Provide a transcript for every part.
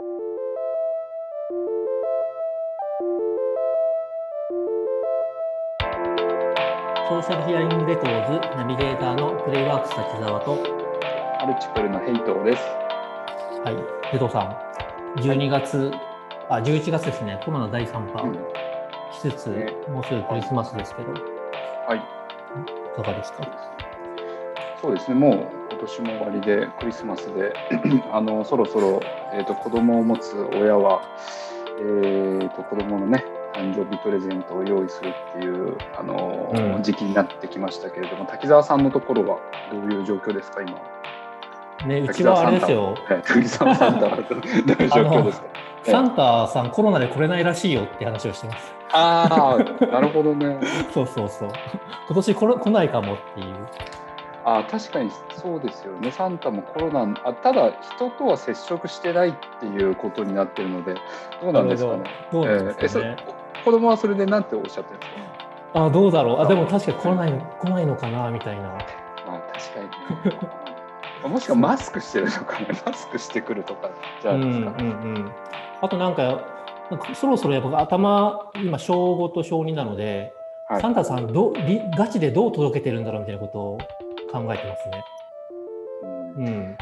ソーシャルヒアリングレコーズナビゲーターのプレイワークス滝沢と、アルチプルのヘイトです。はい、レトさん、12月、あ、11月ですね、コロナ第3波。うん。しつつ、ね。もうすぐクリスマスですけど、いはい。かがですか？そうですね。もう今年も終わりでクリスマスで、あのそろそろえっ、と子供を持つ親はえっ、と子供のね誕生日プレゼントを用意するっていうあの、うん時期になってきましたけれども、滝沢さんのところはどういう状況ですか今？ね、うちはあれですよ、はい滝沢さんとは どういう状況ですか？えサンタさんコロナで来れないらしいよって話をしてます。ああ、なるほどね。そうそうそう。今年来ないかもっていう。あ確かにそうですよね、サンタもコロナあ、ただ人とは接触してないっていうことになってるので、どうなんですかね。どうですかね。えー子供はそれでなんておっしゃってるんですか？あ、どうだろう。あ、でも確かに来ない来ないのかなみたいな。まあ確かにね。もしくはマスクしてるとかね、マスクしてくるとかじゃうなんいですか？うんうん。あとなんか、なんかそろそろやっぱ頭、今小5と小2なので、はいサンタさんどうりガチでどう届けてるんだろうみたいなことを考えてますね。うんうん。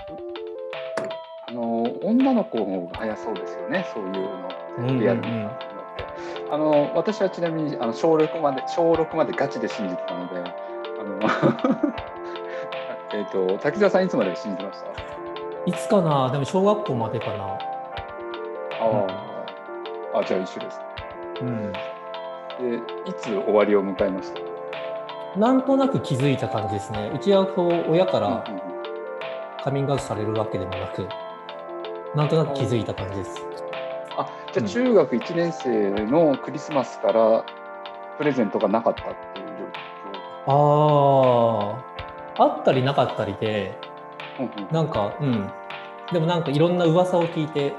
あの女の子の方が早そうですよね、そういうのうんうんうんリアルなのって。あの私はちなみにあの小6まで小6までガチで信じてたので、あの えっと滝沢さんいつまで信じてました？いつかな？でも小学校までかな。ああ、あじゃあ一緒です。うん。でいつ終わりを迎えました？なんとなく気づいた感じですね。うちはこう親からうんうんカミングアウトされるわけでもなく、なんとなく気づいた感じです。あじゃあ中学1年生のクリスマスからプレゼントがなかったっていうああ、あったりなかったりで、状況。うんうんなんか、うん。でもなんかいろんな噂を聞いて、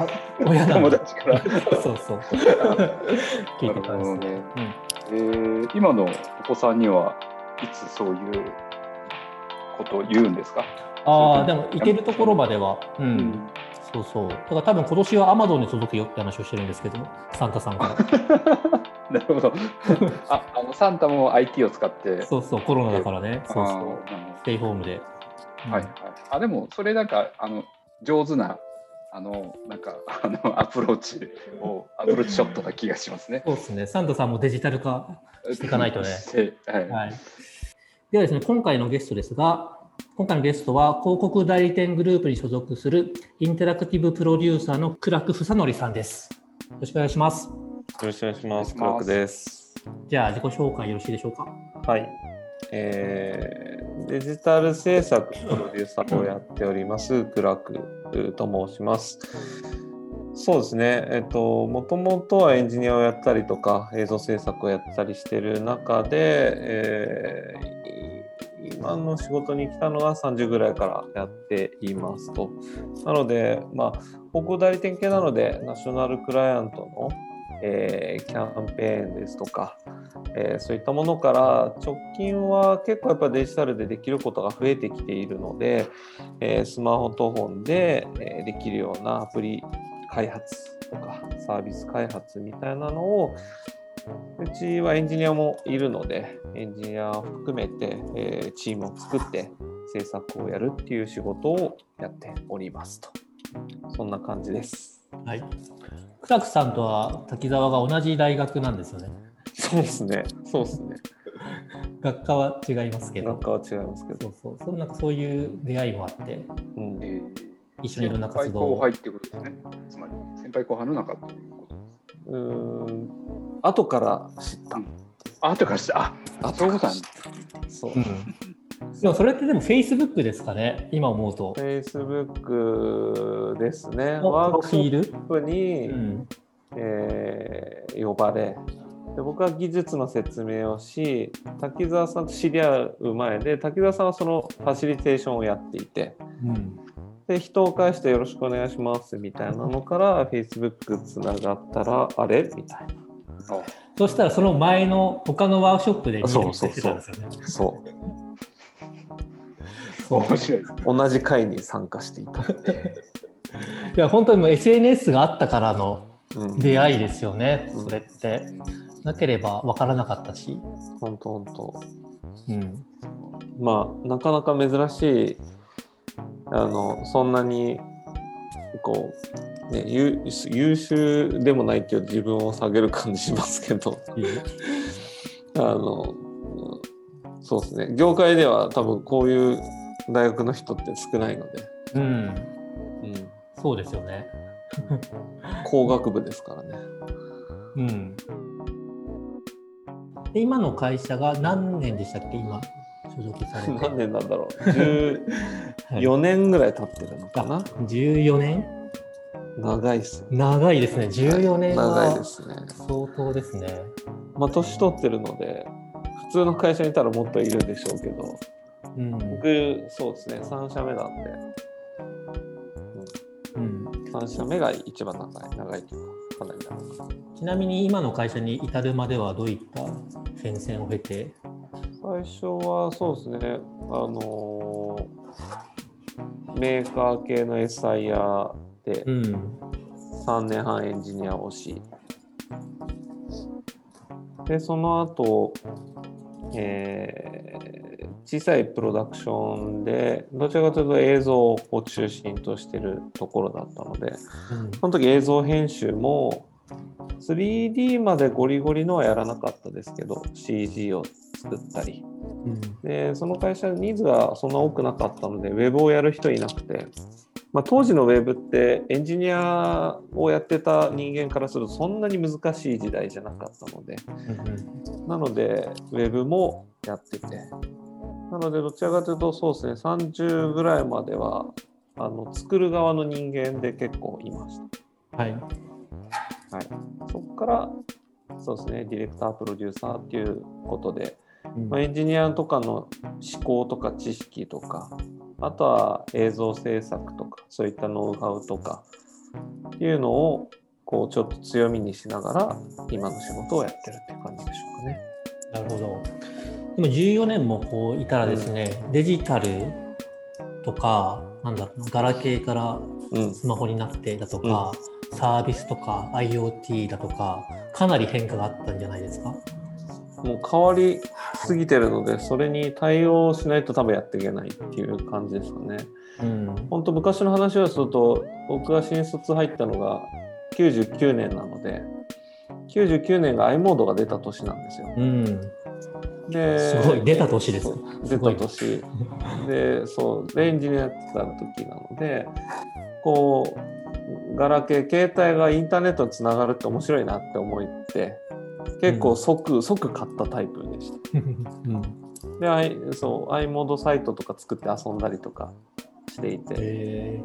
あ親な友んだ。達から。そうそう。聞いてたんですね。なるほどねえー今のお子さんにはいつそういうことを言うんですか？ああ、でも行けるところまでは、うん、うんそうそう。だから多分今年はアマゾンに届くよって話をしてるんですけど、サンタさんから。なるほど。あ、あのサンタも IT を使って。そうそう、コロナだからね。そうそう。ステイホームで。はいはい。あでもそれなんかあの上手なあのなんかあのアプローチをアプローチショットな気がしますね。そうですね。サンタさんもデジタル化していかないとねはい。はい。ではですね、今回のゲストですが、今回のゲストは広告代理店グループに所属するインタラクティブプロデューサーの倉久房則さんです。よろしくお願いします。よろしくお願いします。お願いしますクラックです。じゃあ自己紹介よろしいでしょうか。はい。えーデジタル制作プロデューサーをやっております、クラクと申します。そうですね。えっと、もともとはエンジニアをやったりとか、映像制作をやったりしてる中で、えー今の仕事に来たのは30ぐらいからやっていますと。なので、まあ、広告代理店系なので、ナショナルクライアントの、えーキャンペーンですとか、えーそういったものから直近は結構やっぱデジタルでできることが増えてきているので、えースマホと本で、えできるようなアプリ開発とかサービス開発みたいなのをうちはエンジニアもいるのでエンジニアを含めて、えチームを作って制作をやるっていう仕事をやっておりますとそんな感じです。はい。倉久さんとは滝沢が同じ大学なんですよね。そうですね。そうですね。学科は違いますけど学。科は違いますけど。そうそう。そんなそういう出会いもあって、うんえー一緒にいろんな活動を。先輩後輩ってことですね。つまり先輩後輩の中っていうこと。うーん後から知った。あ後からしてああそういうことなんだ。そう。うん。でもそれってでも Facebook ですかね、今思うと。Facebook ですね。のワークショップに、うん。えー呼ばれで僕は技術の説明をし滝沢さんと知り合う前で滝沢さんはそのファシリテーションをやっていてうん。で人を介してよろしくお願いしますみたいなのから Facebook つながったらあれ？みたいな。そしたらその前の他のワークショップでそうそうそうしてたんですよね。そうそう面白いです。同じ会に参加していた。いや本当にもう SNS があったからのうん、出会いですよね、うんそれって。なければ分からなかったし。本当本当。うん。まあなかなか珍しいあのそんなにこう、ね、優優秀でもないっていう自分を下げる感じしますけど あのうんそうですね業界では多分こういう大学の人って少ないので、うん。うん、そうですよね。工学部ですからね。うん。で今の会社が何年でしたっけ？今所属されて。何年なんだろう はい14年ぐらい経ってるのかな、14年？長いっすね長いですね。14年長いはですね。相当ですね。まあ年取ってるので普通の会社にいたらもっといるでしょうけどうん。僕そうですね3社目なんで、うん、うん、3社目が一番長い長いというかかなり長いちなみに今の会社に至るまではどういった戦線を経て？最初はそうですねあのーメーカー系の SIR でうん。3年半エンジニアをしでその後、えー小さいプロダクションでどちらかというと映像を中心としてるところだったのでうん。その時映像編集も 3D までゴリゴリのはやらなかったですけど CG を作ったり。うん。でその会社ニーズがそんな多くなかったのでウェブをやる人いなくて、まあ、当時のウェブってエンジニアをやってた人間からするとそんなに難しい時代じゃなかったので。うん。なのでウェブもやっててなのでどちらかというとそうですね30ぐらいまではあの作る側の人間で結構いました。はい。はい、そこからそうですねディレクタープロデューサーっていうことで、うんまあ、エンジニアとかの思考とか知識とかあとは映像制作とかそういったノウハウとかっていうのをこうちょっと強みにしながら今の仕事をやってるっていう感じでしょうかね。なるほど。でも14年もこういたらですね、デジタルとか、なんだろうな、ガラケーからうん、スマホになってだとか、サービスとか IoT だとか、かなり変化があったんじゃないですか？もう変わりすぎてるのでそれに対応しないと多分やっていけないっていう感じですかね。うん。本当昔の話をすると僕が新卒入ったのが99年なので99年が i モードが出た年なんですよ。うん。ですごい出た年です。出た年。でそうでエンジニアやってた時なのでこうガラケー携帯がインターネットにつながるって面白いなって思って結構即、即買ったタイプでした。うん。で、I、そう、i モードサイトとか作って遊んだりとかしていて、え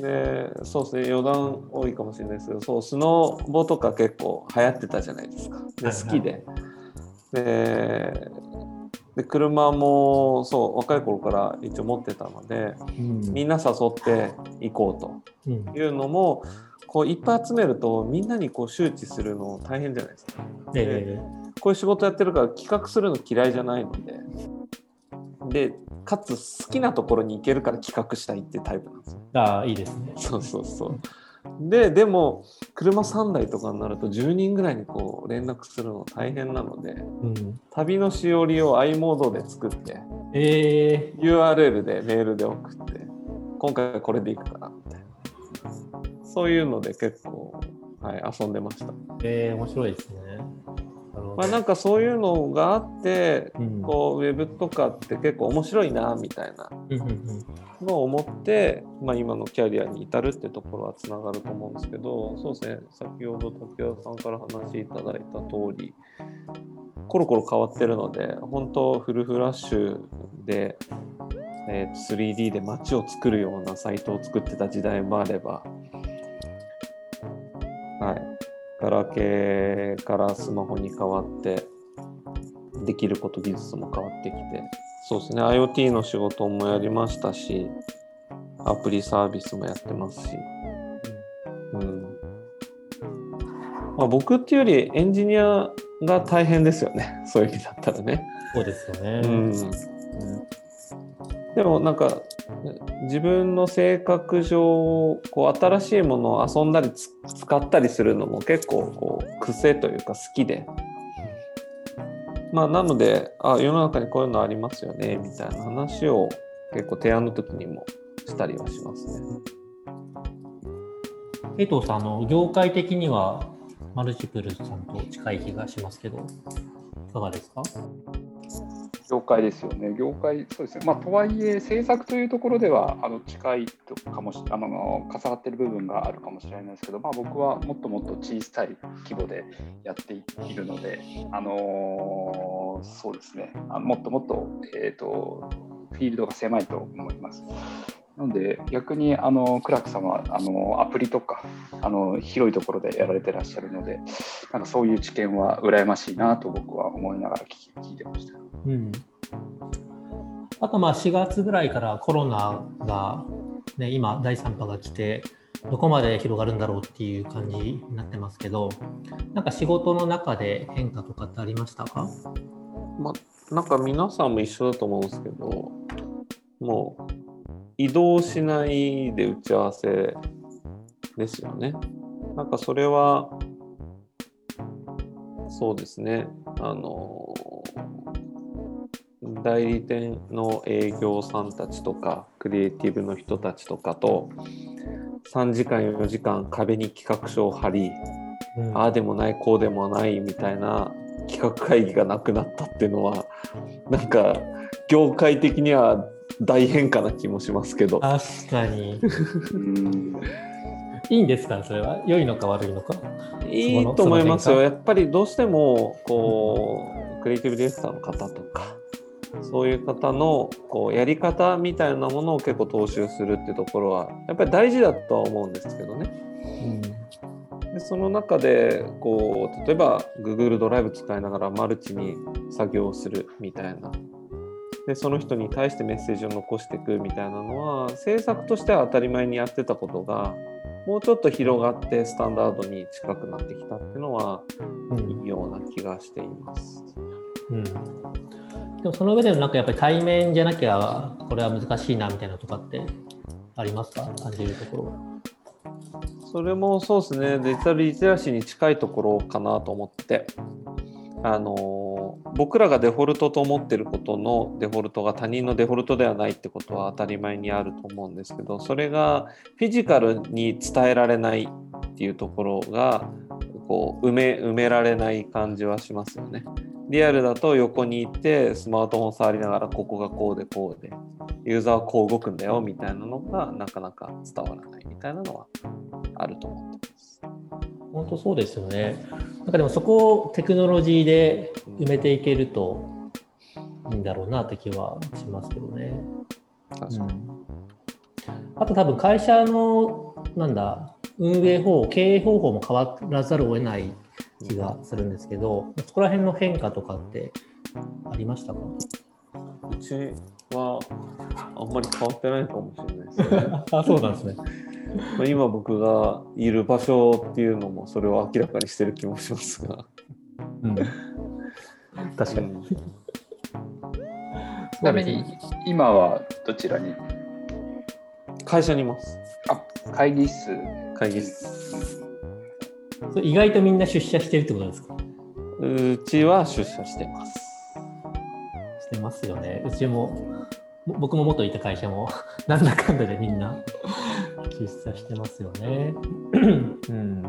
で、そうですね、余談多いかもしれないですけど、そう、スノボとか結構流行ってたじゃないですか。で、はいはい。好きで。で、で車もそう若い頃から一応持ってたのでーうんみんな誘って行こううんというのもこういっぱい集めるとみんなにこう周知するの大変じゃないですか。えこういう仕事やってるから企画するの嫌いじゃないので、で、かつ好きなところに行けるから企画したいっていうタイプなんですよ。ー、ああ、いいですね。そうそうそう。で、でも、車3台とかになると10人ぐらいにこう連絡するの大変なので、うん、旅のしおりを i モードで作って、え URL でメールで送って、今回はこれで行くからみたいな。そういうので結構、はい、遊んでました。ー、えー、面白いですね。まあなんかそういうのがあって、うん。こうウェブとかって結構面白いなみたいなのを思って、まあ、今のキャリアに至るってところはつながると思うんですけどそうですね。先ほど竹谷さんから話いただいた通りコロコロ変わってるので本当フルフラッシュで、えーと 3D で街を作るようなサイトを作ってた時代もあればはいガラケーからスマホに変わってできること技術も変わってきてそうですね IoT の仕事もやりましたしアプリサービスもやってますし、うん。まあ、僕っていうよりエンジニアが大変ですよね。そういう意味だったらね、そうですよね。うん、でもなんか自分の性格上こう新しいものを遊んだり使ったりするのも結構こう癖というか好きで。まあ、なのであ世の中にこういうのありますよねみたいな話を結構提案の時にもしたりはしますね。江藤さんの業界的にはマルチプルさんと近い気がしますけどいかがですか？業界ですよね、業界、そうですね、まあ、とはいえ、政策というところではあの近いとかもしあの重なってる部分があるかもしれないですけど、まあ、僕はもっともっと小さい規模でやっているので、あのー、そうですね。あもっともっと,、えーとフィールドが狭いと思います。なので逆にあのクラークさんはあのアプリとかあの広いところでやられてらっしゃるのでなんかそういう知見は羨ましいなと僕は思いながら聞いてました。うん、あとまあ4月ぐらいからコロナが、ね、今第3波が来てどこまで広がるんだろうっていう感じになってますけどなんか仕事の中で変化とかってありましたか、まあ、なんか皆さんも一緒だと思うんですけどもう移動しないで打ち合わせですよね。なんかそれは、そうですね、あの、代理店の営業さんたちとか、クリエイティブの人たちとかと、3時間、4時間壁に企画書を貼り、うん、ああでもない、こうでもないみたいな企画会議がなくなったっていうのは、なんか、業界的には大変化な気もしますけど。確かに。いいんですか？それは？良いのか悪いのか？いいと思いますよ。やっぱりどうしてもこうクリエイティブディレクターの方とかそういう方のこうやり方みたいなものを結構踏襲するっていうところはやっぱり大事だとは思うんですけどね。うん、でその中でこう例えば Google ドライブ使いながらマルチに作業をするみたいなでその人に対してメッセージを残していくみたいなのは政策としては当たり前にやってたことがもうちょっと広がってスタンダードに近くなってきたっていうのは、いいような気がしています。うん、でもその上でもなんかやっぱり対面じゃなきゃこれは難しいなみたいなとかってありますか？感じるところそれもそうですね。デジタルリテラシーに近いところかなと思って。あの僕らがデフォルトと思ってることのデフォルトが他人のデフォルトではないってことは当たり前にあると思うんですけどそれがフィジカルに伝えられないっていうところがこう埋め埋められない感じはしますよね。リアルだと横にいてスマートフォン触りながらここがこうでこうでユーザーはこう動くんだよみたいなのがなかなか伝わらないみたいなのはあると思ってます。本当そうですよね。なんかでもそこをテクノロジーで埋めていけるといいんだろうなって気はしますけどね。うん、あと多分会社のなんだ運営方法経営方法も変わらざるを得ない気がするんですけどそこら辺の変化とかってありましたか？うちはあんまり変わってないかもしれないですね。あそうなんですね。今僕がいる場所っていうのもそれを明らかにしてる気もしますが。うん、確かに。ちなみに今はどちらに？会社にいます。あ会議室。会議室。意外とみんな出社してるってことですか？うちは出社してます。してますよね。うちも僕も元いた会社も なんだかんだでみんな出社してますよね。うん、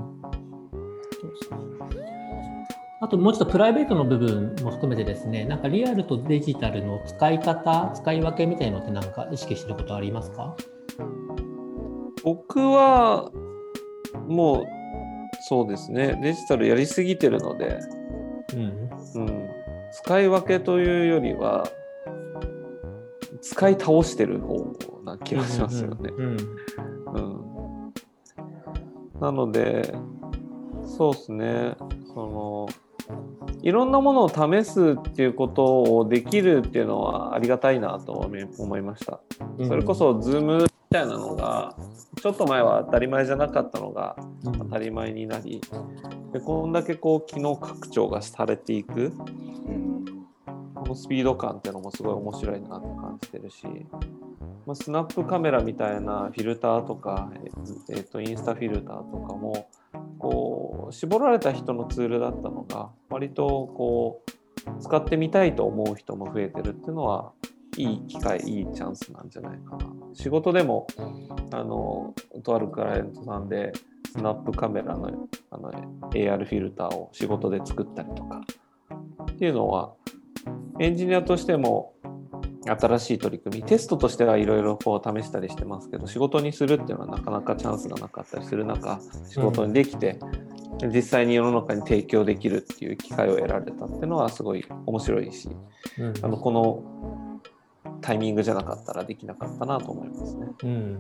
あともうちょっとプライベートの部分も含めてですね、なんかリアルとデジタルの使い方、使い分けみたいのってなんか意識してることありますか？僕はもうそうですね、デジタルやりすぎてるので、うん、うん、使い分けというよりは、使い倒してる方な気がしますよね。なのでそうですね。そのいろんなものを試すっていうことをできるっていうのはありがたいなと思いました。それこそ Zoom みたいなのがちょっと前は当たり前じゃなかったのが当たり前になりでこんだけこう機能拡張がされていく。このスピード感っていうのもすごい面白いなって感じてるしまあ、スナップカメラみたいなフィルターとか、えー、とインスタフィルターとかもこう絞られた人のツールだったのが割とこう使ってみたいと思う人も増えてるっていうのはいい機会いいチャンスなんじゃないかな。仕事でもあのとあるクライアントさんでスナップカメラのあの AR フィルターを仕事で作ったりとかっていうのはエンジニアとしても新しい取り組みテストとしてはいろいろこう試したりしてますけど仕事にするっていうのはなかなかチャンスがなかったりする中仕事にできて、うん、実際に世の中に提供できるっていう機会を得られたっていうのはすごい面白いし、うん、あのこのタイミングじゃなかったらできなかったなと思いますね。うん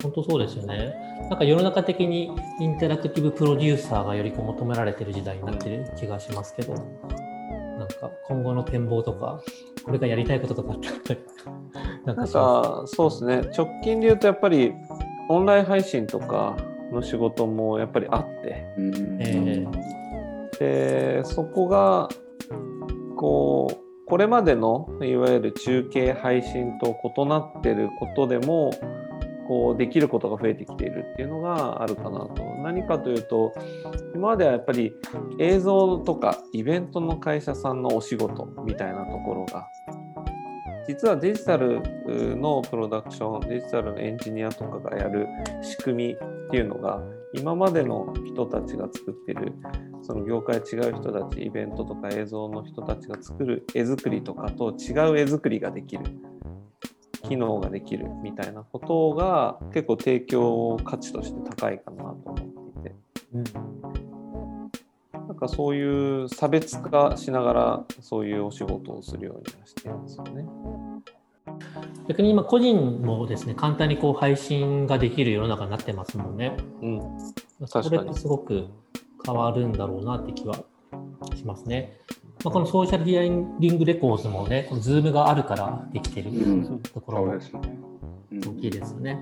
本当そうですよね。なんか世の中的にインタラクティブプロデューサーがよりこう求められてる時代になってる気がしますけど、なんか今後の展望とか、これがやりたいこととかってなんかそう。ですね。直近で言うとやっぱりオンライン配信とかの仕事もやっぱりあって、えー、でそこがこうこれまでのいわゆる中継配信と異なってることでもこうできることが増えてきているっていうのがあるかなと。何かというと今まではやっぱり映像とかイベントの会社さんのお仕事みたいなところが実はデジタルのプロダクションデジタルのエンジニアとかがやる仕組みっていうのが今までの人たちが作ってるその業界違う人たちイベントとか映像の人たちが作る絵作りとかと違う絵作りができる。機能ができるみたいなことが結構提供価値として高いかなと思っていて、うん、なんかそういう差別化しながらそういうお仕事をするようにはしてますよね。逆に今個人もですね簡単にこう配信ができる世の中になってますもんね。うん、それってすごく変わるんだろうなって気はしますね。まあ、このソーシャルヒアリングレコーズもね、この Zoom があるからできてるところも大きいですよね。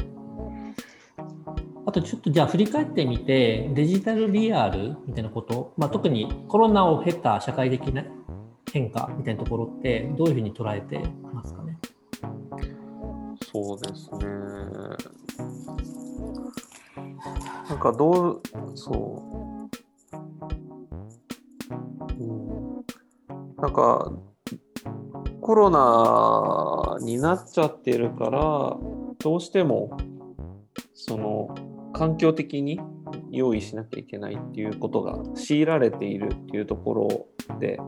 あとちょっとじゃあ振り返ってみて、デジタルリアルみたいなこと、まあ、特にコロナを経た社会的な変化みたいなところってどういうふうに捉えてますかね？そうですね。なんかどう、そう。うんなんかコロナになっちゃってるからどうしてもその環境的に用意しなきゃいけないっていうことが強いられているっていうところで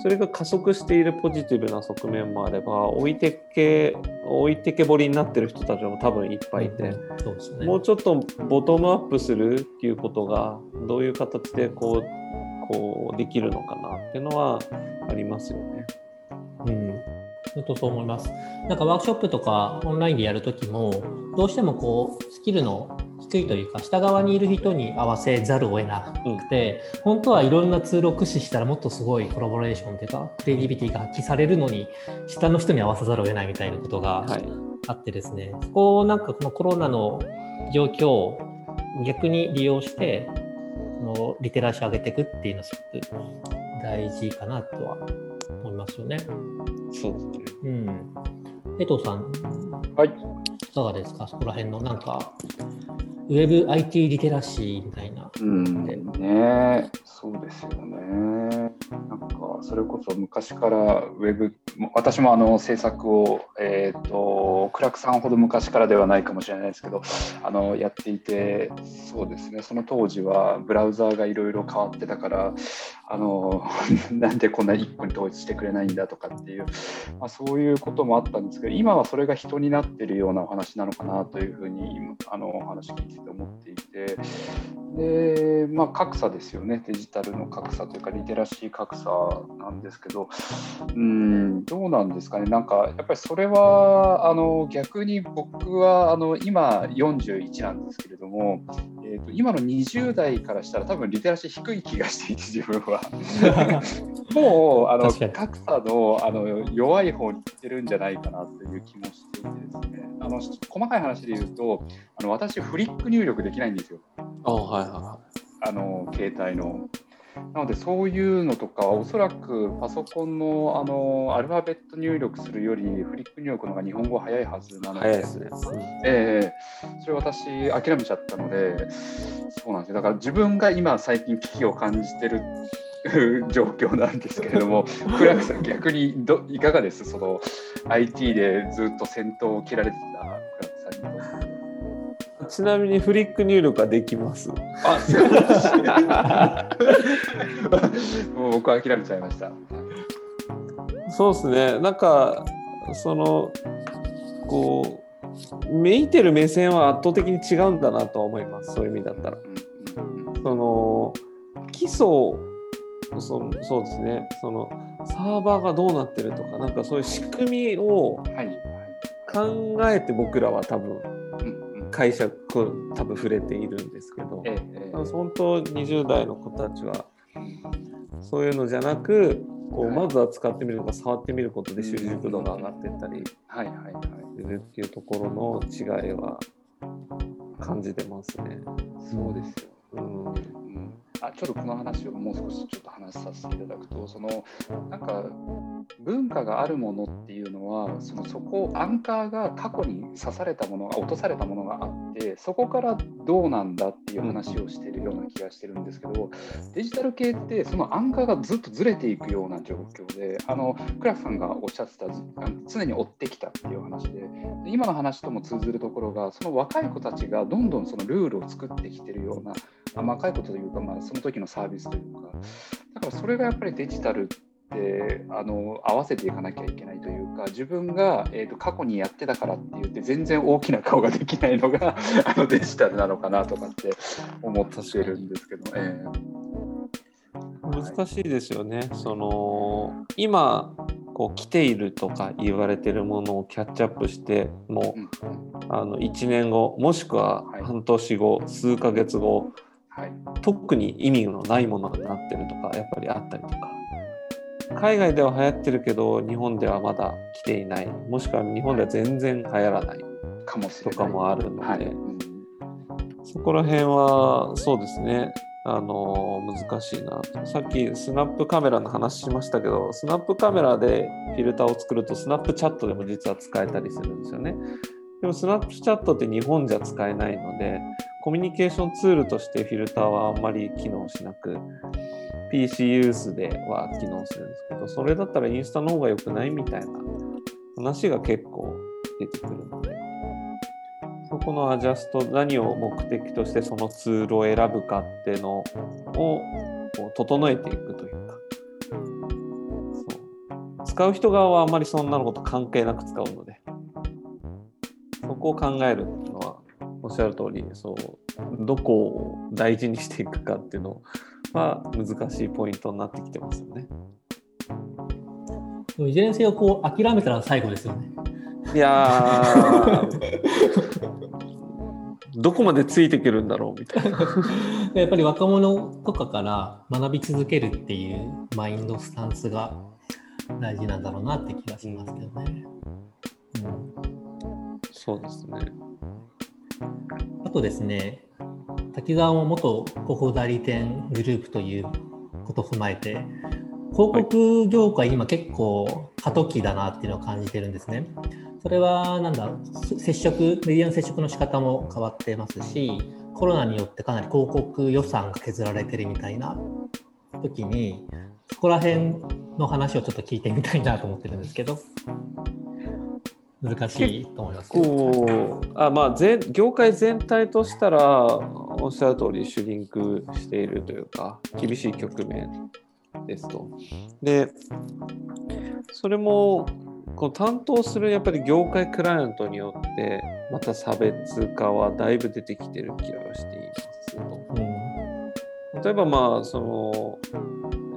それが加速しているポジティブな側面もあれば置いてけ置いてけぼりになってる人たちも多分いっぱいいて、うんね、もうちょっとボトムアップするっていうことがどういう形でこうこうできるのかなっていうのはありますよね。うん、本当そう思います。なんかワークショップとかオンラインでやるときもどうしてもこうスキルの低いというか下側にいる人に合わせざるを得なくて、うん、本当はいろんなツールを駆使したらもっとすごいコラボレーションというかクリエイティビティが発揮されるのに下の人に合わせざるを得ないみたいなことがあってですね、はい、そこをなんかこのコロナの状況を逆に利用してのリテラシーを上げていくっていうのはすごく大事かなとは思いますよね。そうですね。うん。江藤さん、はい。いかがですか？そこら辺のなんか、ウェブ IT リテラシーみたいな。うんねそうですよね。なんかそれこそ昔からウェブ私もあの制作を、えーと、クラクさんほど昔からではないかもしれないですけどあのやっていてそうですねその当時はブラウザーがいろいろ変わってたからあの なんでこんなに1個に統一してくれないんだとかっていう、まあ、そういうこともあったんですけど今はそれが人になってるようなお話なのかなというふうにあのお話聞いてて思っていてで、まあ、格差ですよね。デジタルの格差というかリテラシー格差なんですけどうんどうなんですかね。なんかやっぱりそれはあの逆に僕はあの今41なんですけれども、ーと、今の20代からしたら多分リテラシー低い気がしていて 自分は もうあの格差のあの弱い方にいってるんじゃないかなという気もしていてですねあの細かい話で言うとあの私フリック入力できないんですよ。あはいはい、あの携帯の。なのでそういうのとかおそらくパソコンのあのアルファベット入力するよりフリック入力の方が日本語早いはずなので、で。ええそれ私諦めちゃったのでそうなんですよだから自分が今最近危機を感じてる状況なんですけれども クラクさん逆にどいかがです？その IT でずっと先頭を切られてたクラクさんにとって。ちなみにフリック入力はできます。あ、素晴らしい。もう僕は諦めちゃいました。そうですね。なんかそのこう見てる目線は圧倒的に違うんだなとは思います。そういう意味だったら。その基礎そそうですね。そのサーバーがどうなってるとか、なんかそういう仕組みを。考えて僕らは多分うんうん会社こう多分触れているんですけど、ええええ本当20代の子たちはそういうのじゃなくこうはいまずは使ってみるとか触ってみることで習熟度が上がっていったりはいはいはい。するっていうところの違いは感じてますね。そうですよ。あちょっとこの話をもう少しちょっと話させていただくとそのなんか文化があるものっていうのはそのそこアンカーが過去に刺されたものが落とされたものがあってそこからどうなんだっていう話をしてるような気がしてるんですけどデジタル系ってそのアンカーがずっとずれていくような状況であのクラフさんがおっしゃってた常に追ってきたっていう話で今の話とも通ずるところがその若い子たちがどんどんそのルールを作ってきてるようなあ若いことというか、まあ、その時のサービスというか、だからそれがやっぱりデジタルってあの合わせていかなきゃいけないというか、自分が、えー、と過去にやってたからって言って、全然大きな顔ができないのが あのデジタルなのかなとかって思ってるんですけど、え難しいですよね。その今こう来ているとか言われてるものをキャッチアップしてもーうあの1年後もしくははい。半年後、数ヶ月後はい。特に意味のないものになってるとかやっぱりあったりとか。海外では流行ってるけど日本ではまだ来ていない。もしくは日本では全然流行らない。とかもあるので、はい。うん。そこら辺はそうですね。あの難しいなと。さっきスナップカメラの話しましたけどスナップカメラでフィルターを作るとスナップチャットでも実は使えたりするんですよね。でもスナップチャットって日本じゃ使えないのでコミュニケーションツールとしてフィルターはあんまり機能しなく PC ユースでは機能するんですけどそれだったらインスタの方が良くないみたいな話が結構出てくるのでそこのアジャスト何を目的としてそのツールを選ぶかっていうのをこう整えていくというか。そう。使う人側はあんまりそんなのこと関係なく使うのでそこを考えるってのはおっしゃる通りそうどこを大事にしていくかっていうのは難しいポイントになってきてますよね。いずれにせよこう諦めたら最後ですよね。いやー どこまでついていけるんだろうみたいな。やっぱり若者とかから学び続けるっていうマインドスタンスが大事なんだろうなって気がしますけどね。うんそうですね。あとですね、滝沢も元広報代理店グループということを踏まえて、広告業界、今結構過渡期だなっていうのを感じてるんですね。それはなんだ、接触、メディアの接触の仕方も変わってますし、コロナによってかなり広告予算が削られてるみたいな時に、そこら辺の話をちょっと聞いてみたいなと思ってるんですけど、難しいと思いますあまあ全業界全体としたらおっしゃる通りシュリンクしているというか厳しい局面ですと。でそれもこの担当するやっぱり業界クライアントによってまた差別化はだいぶ出てきてる気がしていますと。うん例えばまあその、えー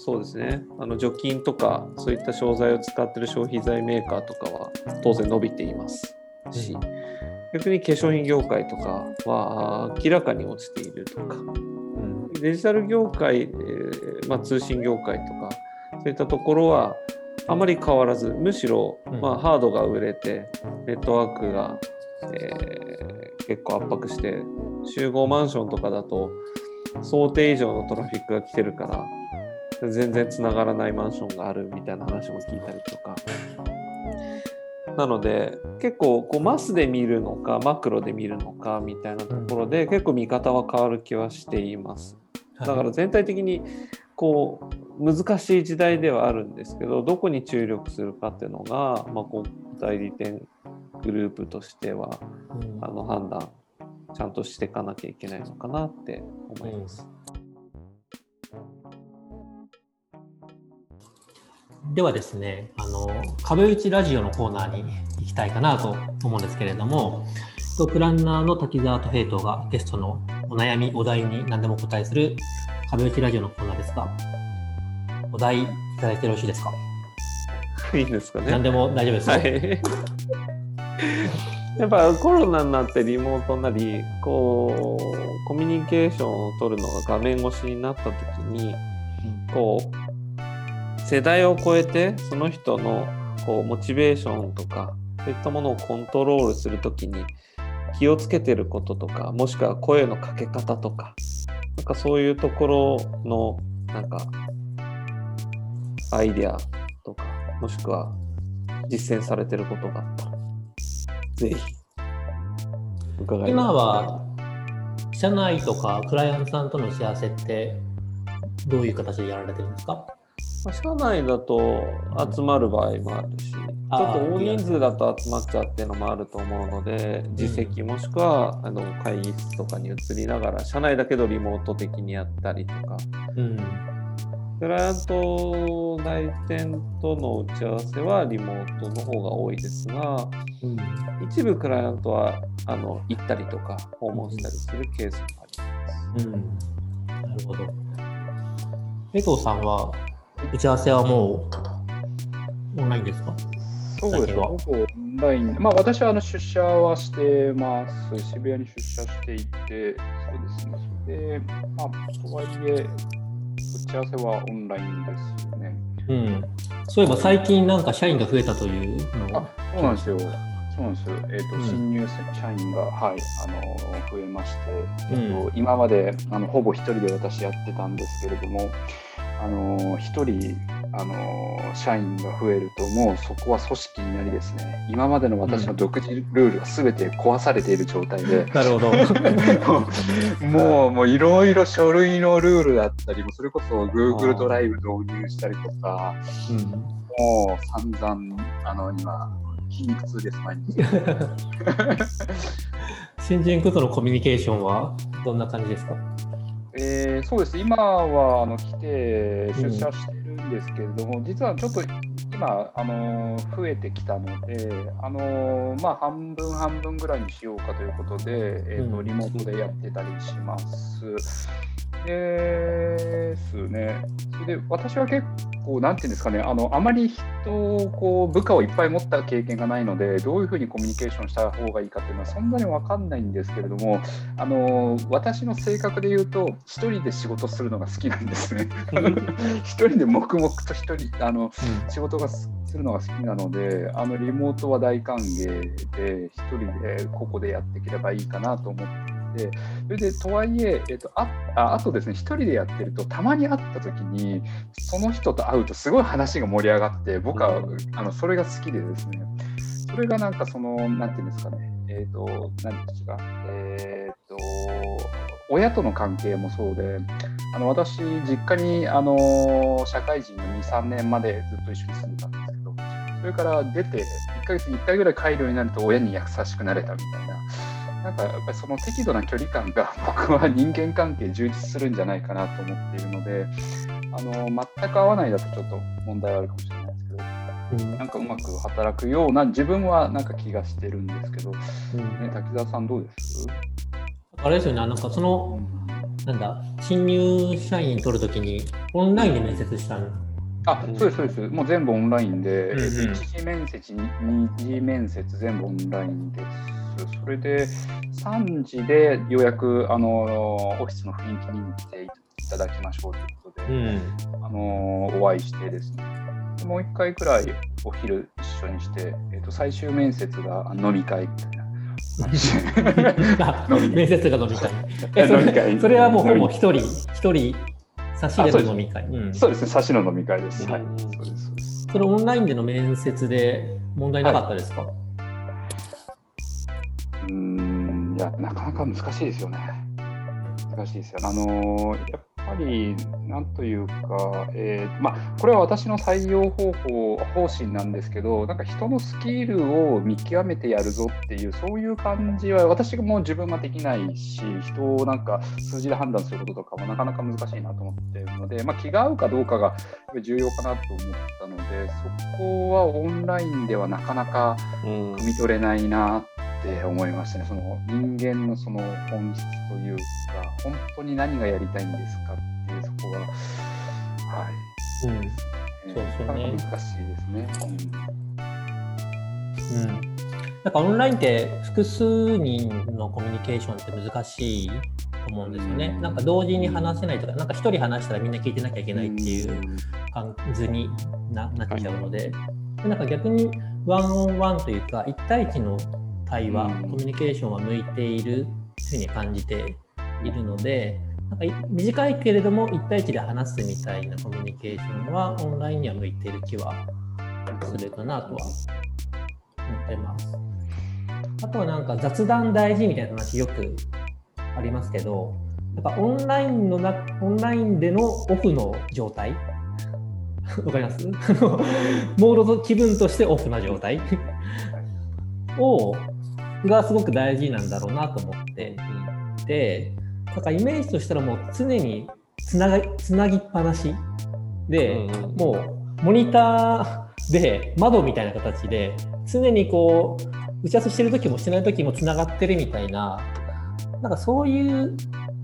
そうですね。あの除菌とかそういった商材を使ってる消費財メーカーとかは当然伸びていますし、うん。逆に化粧品業界とかは明らかに落ちているとか。うん。デジタル業界、えーまあ、通信業界とかそういったところはあまり変わらずむしろ、うん。まあ、ハードが売れてネットワークが、えー結構圧迫して集合マンションとかだと想定以上のトラフィックが来てるから全然つながらないマンションがあるみたいな話も聞いたりとか。なので結構こうマスで見るのかマクロで見るのかみたいなところで結構見方は変わる気はしています。だから全体的にこう難しい時代ではあるんですけどどこに注力するかっていうのが、まあ、こう代理店グループとしては、あの判断ちゃんとしていかなきゃいけないのかなって思います。ではですね、あの壁打ちラジオのコーナーに行きたいかなと思うんですけれども、プランナーの滝沢と平等がゲストのお悩み、お題に何でもお答えする壁打ちラジオのコーナーですが、お題いただいてよろしいですか？いいですかね。何でも大丈夫ですはい。やっぱコロナになってリモートになりこうコミュニケーションを取るのが画面越しになった時にこう世代を超えてその人のこうモチベーションとかそういったものをコントロールする時に気をつけてることとかもしくは声のかけ方とかなんかそういうところのなんかアイデアとかもしくは実践されてることがあったらぜひ伺い今は社内とかクライアントさんとの幸せってどういう形でやられてるんですか？社内だと集まる場合もあるし、ちょっと大人数だと集まっちゃうっていうのもあると思うので、自席もしくはあの会議室とかに移りながら、社内だけどリモート的にやったりとか、うん、クライアント代理店との打ち合わせはリモートの方が多いですが、うん、一部クライアントはあの行ったりとか訪問したりするケースもあります。うん、なるほど。江藤さんは打ち合わせはもうオンラインですか？そうですほぼオンライン。まあ私はあの出社はしてます。渋谷に出社していて、そうですね。で、まあとはいえ、打ち合わせはオンラインですよね。うん。そういえば最近なんか社員が増えたというあ、そうなんですよ。そうなんですよ。えっ、と、うん新入社員が、はい、あの増えまして、えっ、と、う今まであのほぼ一人で私やってたんですけれども、あの一人あの社員が増えるともうそこは組織になりですね。今までの私の独自ルールがすべて壊されている状態で。なるほど。もう、もういろいろ書類のルールだったり、それこそ Google ドライブ導入したりとか、うんもう散々、あの、今、筋肉痛です、毎日。新人区とのコミュニケーションはどんな感じですか？えーそうです、今はあの来て出社してるんですけれども、実はちょっと今、あの増えてきたので、あのまあ、半分半分ぐらいにしようかということで、えーとうん。リモートでやってたりします。ですね。それで私は結構、なんていうんですかね、あのあまり人をこう部下をいっぱい持った経験がないので、どういうふうにコミュニケーションした方がいいかっていうのはそんなに分かんないんですけれども、あの私の性格で言うと、一人で仕事するのが好きなんですね。一人で黙々と一人あの仕事がすするのが好きなので、あのリモートは大歓迎で、一人でここでやっていければいいかなと思っていて、それでとはいえ、えっと、あああとですね、一人でやってると、たまに会った時に、その人と会うとすごい話が盛り上がって、僕はあのそれが好きでですね、それがなんかその、なんていうんですかね、えっ、と、何ですか、えっ、と、親との関係もそうで、あの私、実家にあの社会人の2、3年までずっと一緒に住んでたんですけど、それから出て、1ヶ月に1回ぐらい帰るようになると、親に優しくなれたみたいな、なんかやっぱりその適度な距離感が、僕は人間関係充実するんじゃないかなと思っているので、あの全く合わないだとちょっと問題はあるかもしれないですけど、うんなんかうまく働くような自分はなんか気がしてるんですけど、ね、うん滝沢さんどうです？あれですよね、なんかその、なんだ、新入社員取るときにオンラインで面接したの？あ、そうです、そうです。もう全部オンラインで、うんうんえっと一次面接、二次面接全部オンラインです。それで、3時でようやくあのオフィスの雰囲気に見ていただきましょうということで、ん。あのお会いしてですね、でもう一回くらいお昼一緒にして、えっと最終面接が飲み会 みたいな。面接が飲み会。えそれそれはもうほぼ一人、一人、差しでの飲み会。そうですね、差しの飲み会です。はい、そうですそれオンラインでの面接で問題なかったですか、はい、うんいや、なかなか難しいですよね。難しいですよ。あのー、やっぱり、なんというか、えーまあ、これは私の採用方法、方針なんですけど、なんか人のスキルを見極めてやるぞっていう、そういう感じは、私も自分はできないし、人をなんか数字で判断することとかもなかなか難しいなと思っているので、まあ、気が合うかどうかが重要かなと思ったので、そこはオンラインではなかなか汲み取れないなって思いましたね。その人間のその本質というか、本当に何がやりたいんですかっていうそこは、はい。うん、そうですよね。難しいですね。うん。うん、なんかオンラインって複数人のコミュニケーションって難しいと思うんですよね。なんか同時に話せないとか、なんか一人話したらみんな聞いてなきゃいけないっていう感じにななっちゃうので、でなんか逆にワンオンワンというか、1対1の対話、コミュニケーションは向いているというふうに感じているので、なんか短いけれども1対1で話すみたいなコミュニケーションはオンラインには向いている気はするかなとは思ってます。あとはなんか雑談大事みたいな話よくありますけど、やっぱオンラインのなオンラインでのオフの状態？わかります？モードと気分としてオフな状態？をがすごく大事なんだろうなと思って。いて、だからイメージとしたらもう常につながつなぎっぱなしで、うんうん、もうモニターで窓みたいな形で常にこう打ち合わせしてる時もしてない時もつながってるみたいななんかそういう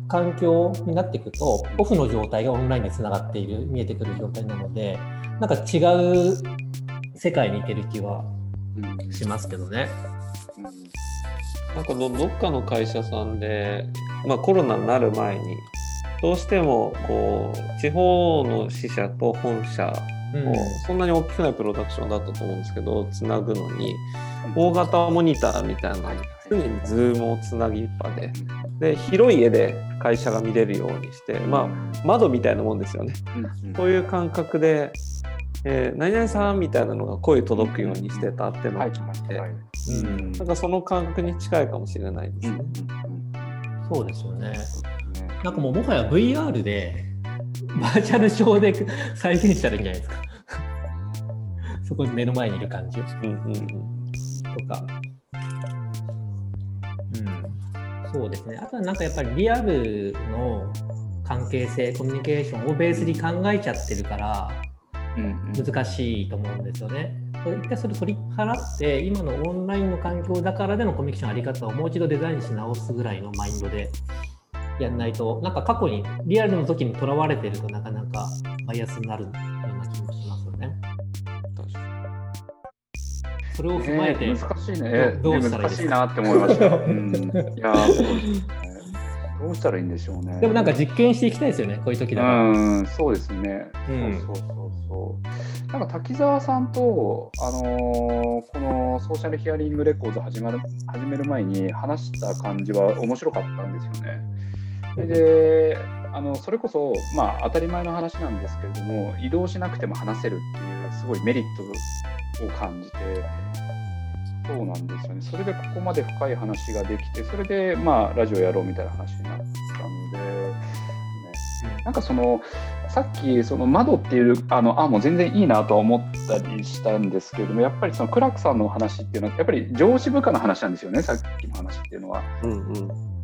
環境になっていくとオフの状態がオンラインでつながっている見えてくる状態なのでなんか違う世界に行ける気はしますけどね。なんかどどっかの会社さんで、まあ、コロナになる前にどうしてもこう地方の支社と本社をそんなに大きくないプロダクションだったと思うんですけどつなぐのに大型モニターみたいな常に Zoom をつなぎっぱで。で広い絵で会社が見れるようにして、まあ、窓みたいなもんですよね。こういう感覚でえー、何々さんみたいなのが声届くようにしてたってのが来まして、うん、なんかその感覚に近いかもしれないですね。そうですよね。なんかもうもはや VR でバーチャル上で再現したらいいんじゃないですか。そこに目の前にいる感じを。うんうんうん、とか。うん。そうですね。あとはなんかやっぱりリアルの関係性、コミュニケーションをベースに考えちゃってるから、難しいと思うんですよね。一回それ取り払って今のオンラインの環境だからでのコミュニケーションあり方をもう一度デザインし直すぐらいのマインドでやんないとなんか過去にリアルの時にとらわれてるとなかなかバイアスになるような気もしますよね。それを踏まえて、えー、難しいね。どうしたらいいですか難しいなって思いました。うん、いやどうしたらいいんでしょうね。でもなんか実験していきたいですよね、こういう時だから。うん、そうですね。うん、そうそうそうそう。なんか滝沢さんと、あのー、このソーシャルヒアリングレコード始まる始める前に話した感じは面白かったんですよね。で、あのそれこそ、まあ、当たり前の話なんですけれども、移動しなくても話せるっていう、すごいメリットを感じて、そうなんですよね。それでここまで深い話ができて、それでまあラジオやろうみたいな話になったので、ね、なんかそのさっきその窓っていうあのあもう全然いいなとは思ったりしたんですけれどもやっぱりそのクラクさんの話っていうのはやっぱり上司部下の話なんですよねさっきの話っていうのは。うんうん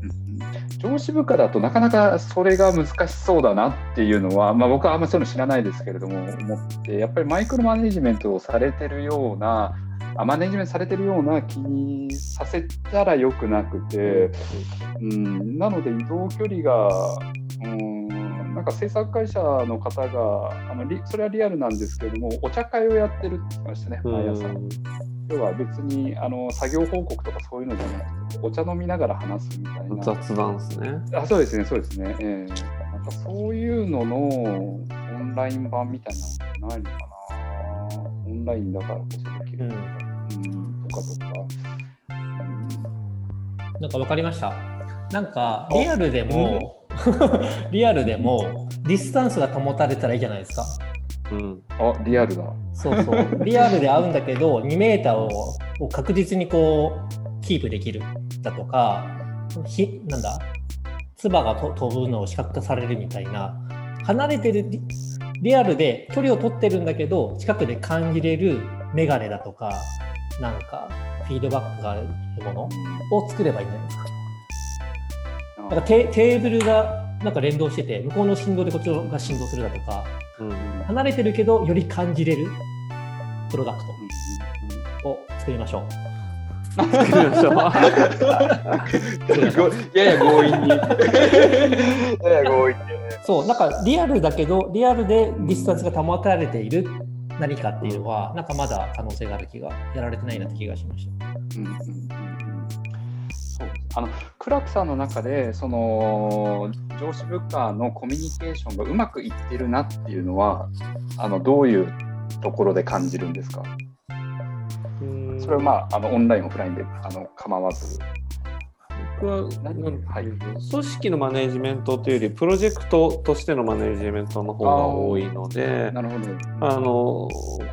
上司部下だとなかなかそれが難しそうだなっていうのは、まあ、僕はあんまりそういうの知らないですけれども思ってやっぱりマイクロマネジメントをされてるようなマネジメントされてるような気にさせたらよくなくて、うん、なので移動距離が、うん、なんか制作会社の方があのそれはリアルなんですけれどもお茶会をやってるって言ってましたね毎朝。要は別にあの作業報告とかそういうのじゃなくてお茶飲みながら話すみたいな。雑談ですね。あそうですねそうですね、えー、なんかそういうののオンライン版みたいなのないのかな。オンラインだからこそできる、うん、とかとか、うん、なんか分かりました？なんかリアルでも、リアルでもディスタンスが保たれたらいいじゃないですか。うん。あ、リアルだ。そうそう。リアルで会うんだけど、2メーターをを確実にこう、キープできるだとか、ひなんだ、唾がと飛ぶのを視覚化されるみたいな、離れてるリリアルで距離を取ってるんだけど、近くで感じれるメガネだとか、なんか、フィードバックがあるものを作ればいいんじゃないですか。だからテテーブルがなんか連動してて、向こうの振動でこっちが振動するだとか、うん。離れてるけど、より感じれるプロダクトを作りましょう。作りましょう。やや強引に。やや強引に。そう、なんかリアルだけど、リアルでディスタンスが保たれている何かっていうのは、なんかまだ可能性がある気が、やられてないなって気がしました。うんうんうんうんそうあのクラクさんの中でその上司部下のコミュニケーションがうまくいってるなっていうのはあのどういうところで感じるんですか？それはまああのオンラインオフラインであの構わず。僕は何はい組織のマネジメントというよりプロジェクトとしてのマネジメントの方が多いのでなるほど。あの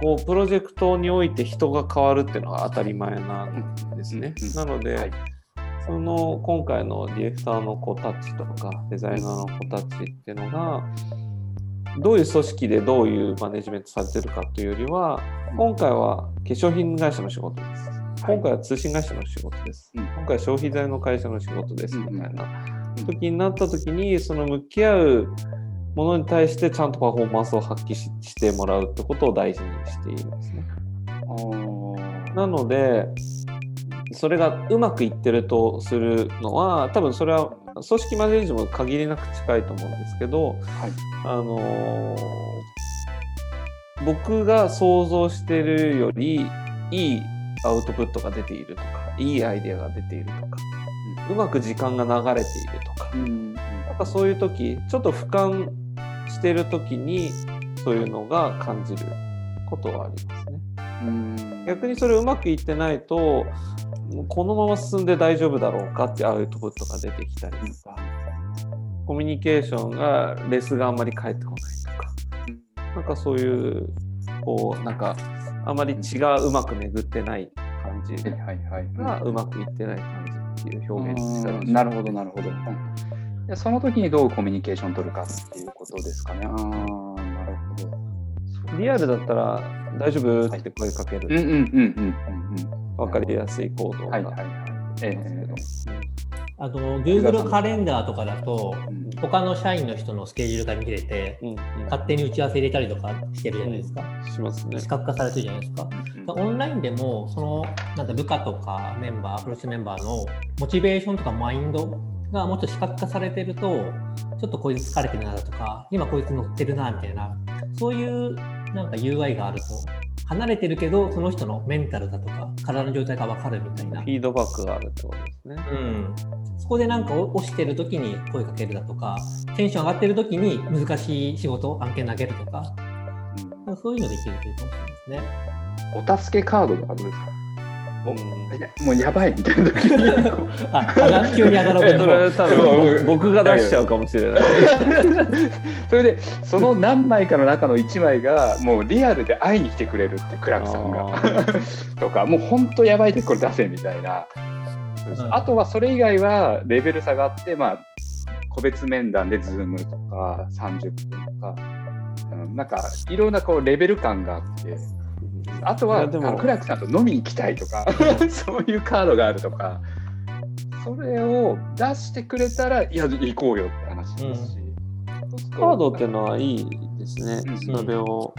こうプロジェクトにおいて人が変わるっていうのが当たり前なんですねうんうん。なので、はいその今回のディレクターの子たちとかデザイナーの子たちっていうのがどういう組織でどういうマネジメントされてるかというよりは今回は化粧品会社の仕事です。今回は通信会社の仕事です。うん。今回は消費財の会社の仕事です。うんみたいなうん。時になった時にその向き合うものに対してちゃんとパフォーマンスを発揮ししてもらうってことを大事にしているんですね。なのでそれがうまくいってるとするのは多分それは組織マネージも限りなく近いと思うんですけど、はい。あのー僕が想像してるよりいいアウトプットが出ているとかいいアイデアが出ているとか、うまく時間が流れているとか、うん。なんかそういう時ちょっと俯瞰してる時にそういうのが感じることはありますね。うん。逆にそれうまくいってないとこのまま進んで大丈夫だろうかっていうアウトプットが出てきたりとかコミュニケーションがレスがあんまり返ってこないとかなんかそういうこうなんかあまり血がうまく巡ってない感じ。がうまくいってない感じっていう表現にしたりなるほど、なるほど。うんでその時にどうコミュニケーション取るかっていうことですかね。ああ、なるほど。リアルだったら大丈夫って声かける、うんうんうんうんうん分かりやすい行動うん。があの、Google カレンダーとかだと、うん他の社員の人のスケジュールが見れて、うんうん勝手に打ち合わせ入れたりとかしてるじゃないですか。しますね視。覚化されてるじゃないですか。うんオンラインでも、その、なんだ、部下とかメンバー、プロジェクトメンバーのモチベーションとかマインドがもうちょっと視覚化されてると、ちょっとこいつ疲れてるなとか、今こいつ乗ってるなみたいな、そういうなんか UI があると、離れてるけど、その人のメンタルだとか、体の状態が分かるみたいなフ。ィードバックがあるってことですね。うん、そこでなんか押してる時に声かけるだとか、テンション上がってる時に難しい仕事、案件投げるとか、そういうのできるといいかもしれないですね。お助けカードとかどうですか？もうやばいみたいな時に。あ、急にそれは多分う。ん僕が出しちゃうかもしれない。それでその何枚かの中の1枚がもうリアルで会いに来てくれるってクラクさんが。とかもう本当やばいでこれ出せみたいな、うん。あとはそれ以外はレベル差があってまあ個別面談で Zoom とか30分とか、うん、なんかいろんなこうレベル感があってあとはクラクさんと飲みに行きたいとか そういうカードがあるとかそれを出してくれたらいや行こうよって話ですし、そうするとカードっていうのはいいですねうん。それを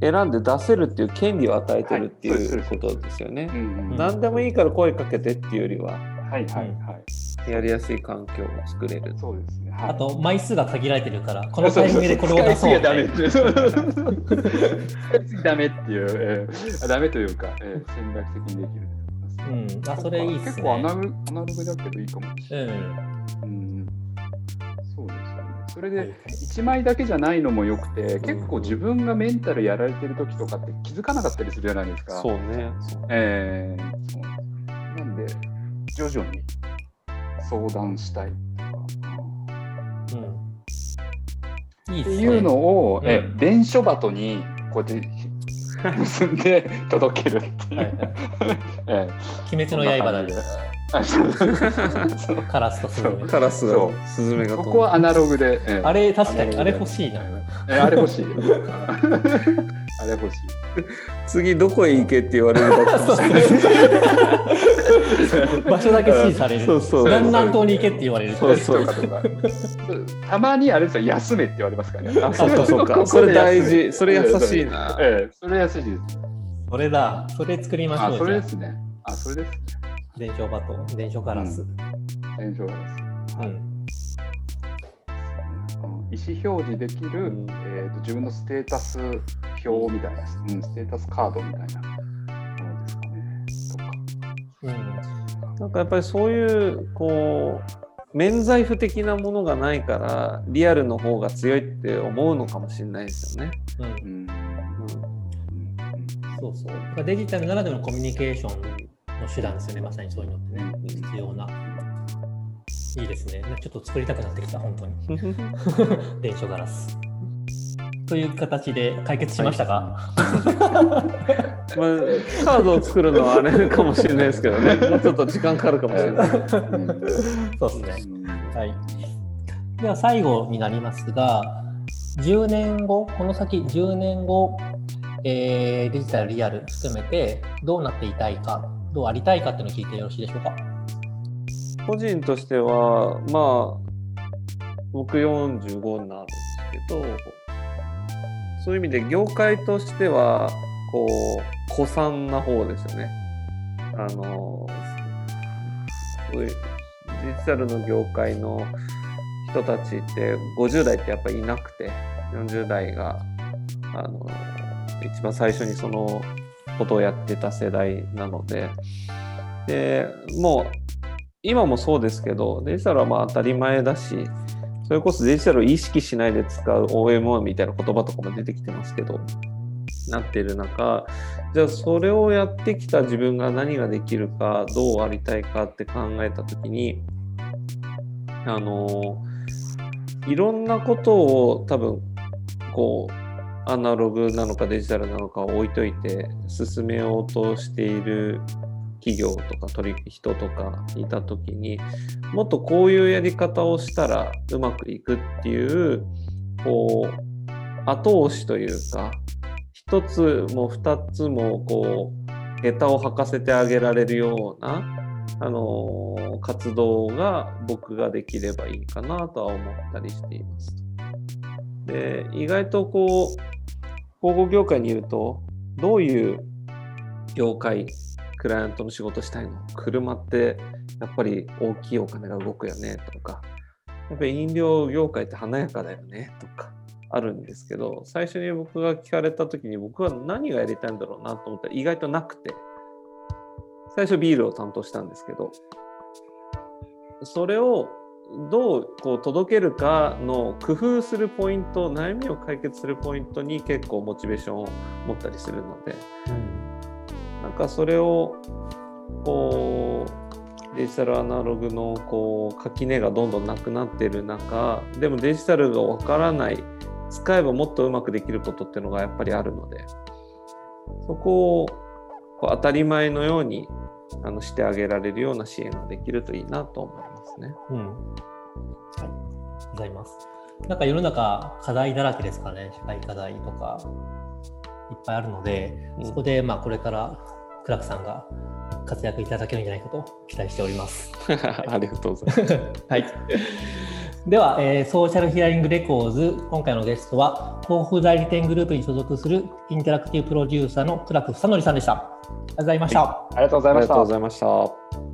選んで出せるっていう権利を与えてるってはい。いうことですよね。何でもいいから声かけてっていうよりは。はいはいはい、やりやすい環境を作れる。そうですね。はいあと、枚数が限られてるから、このタイミングでこれを出そうダメっていう。ダメっていう、えー、あ ダメというか、えー、戦略的にできる。うん、あ、それいいっす結構アね。ナログアナログだけどいいかもしれない。うん。うんそうですよね。それではいはい1枚だけじゃないのもよくて、結構自分がメンタルやられてる時とかって気づかなかったりするじゃないですか。そうね。そうえーそうなんで、徐々に相談したいとか。うん、いいっていうのを、うん。え伝書鳩にこうやって 結んで届けるっていう。はいはい。え鬼滅の刃だね。あそうそうそう カラスとスズメ。カラスそがスズメがそ飛んこはアナログで。えあれ、確かに、あれ欲しいな。えあれ欲しい。あれ欲しい。次どこへ行けって言われるかもしれない場所だけ指示される。そうそう南南東に行けって言われる。そうそうとかとか。たまにあれですよ、休めって言われますからね。あそうかそうかそれ大事それ優しいなええ、それ優しいです。それだ。それ作りましょあ、う。それですね。あ、それですね。あ伝承バトン、伝承ガラス。伝承です。うん。意思表示できる、うんえーと自分のステータス表みたいな、うん、ステータスカードみたいなものですかね。うん。なんかやっぱりそういうこう免罪符的なものがないからリアルの方が強いって思うのかもしれないですよね。うんとか。うんうんそうそう。デジタルならではのコミュニケーションの手段ですよね、まさにそういうのってね、必要な。いいですね。ちょっと作りたくなってきた、本当に。伝承ガラス。という形で解決しましたか、まあ、カードを作るのはあれかもしれないですけどねもう ちょっと時間かかるかもしれない。うんそうですね。はい。では最後になりますが、10年後、この先10年後、えーデジタル、リアル含めてどうなっていたいか、どうありたいかっていうのを聞いてよろしいでしょうか？個人としてはまあ僕45になるんですけどそういう意味で業界としてはこう古参な方ですよね。あのそういうデジタルの業界の人たちって50代ってやっぱりいなくて40代があの一番最初にそのことをやってた世代なので。でもう今もそうですけどデジタルはまあ当たり前だしそれこそデジタルを意識しないで使う OM1 みたいな言葉とかも出てきてますけどなってる中じゃあそれをやってきた自分が何ができるかどうありたいかって考えた時にあのいろんなことを多分こうアナログなのかデジタルなのかを置いといて進めようとしている企業とか取引人とかいた時にもっとこういうやり方をしたらうまくいくっていうこう後押しというか一つも二つもこう下駄を履かせてあげられるようなあの活動が僕ができればいいかなとは思ったりしています。で意外とこう広告業界にいるとどういう業界クライアントの仕事したいの？車ってやっぱり大きいお金が動くよねとか。やっぱり飲料業界って華やかだよねとか。あるんですけど最初に僕が聞かれた時に僕は何がやりたいんだろうなと思ったら意外となくて。最初ビールを担当したんですけどそれをどうこう届けるかの工夫するポイント悩みを解決するポイントに結構モチベーションを持ったりするのでなんかそれをこうデジタルアナログのこう垣根がどんどんなくなってる中でもデジタルがわからない使えばもっとうまくできることっていうのがやっぱりあるのでそこをこう当たり前のようにあのしてあげられるような支援ができるといいなと思います。ね。うん。はい。ございます。なんか世の中課題だらけですからね、社会課題とかいっぱいあるので、うんそこでまあこれからクラクさんが活躍いただけるんじゃないかと期待しております。ありがとうございます。はい。では、えーソーシャルヒアリングレコーズ、今回のゲストは、広報代理店グループに所属するインタラクティブプロデューサーのクラク房則さんでした。ありがとうございました。ありがとうございましたありがとうご。ざいました。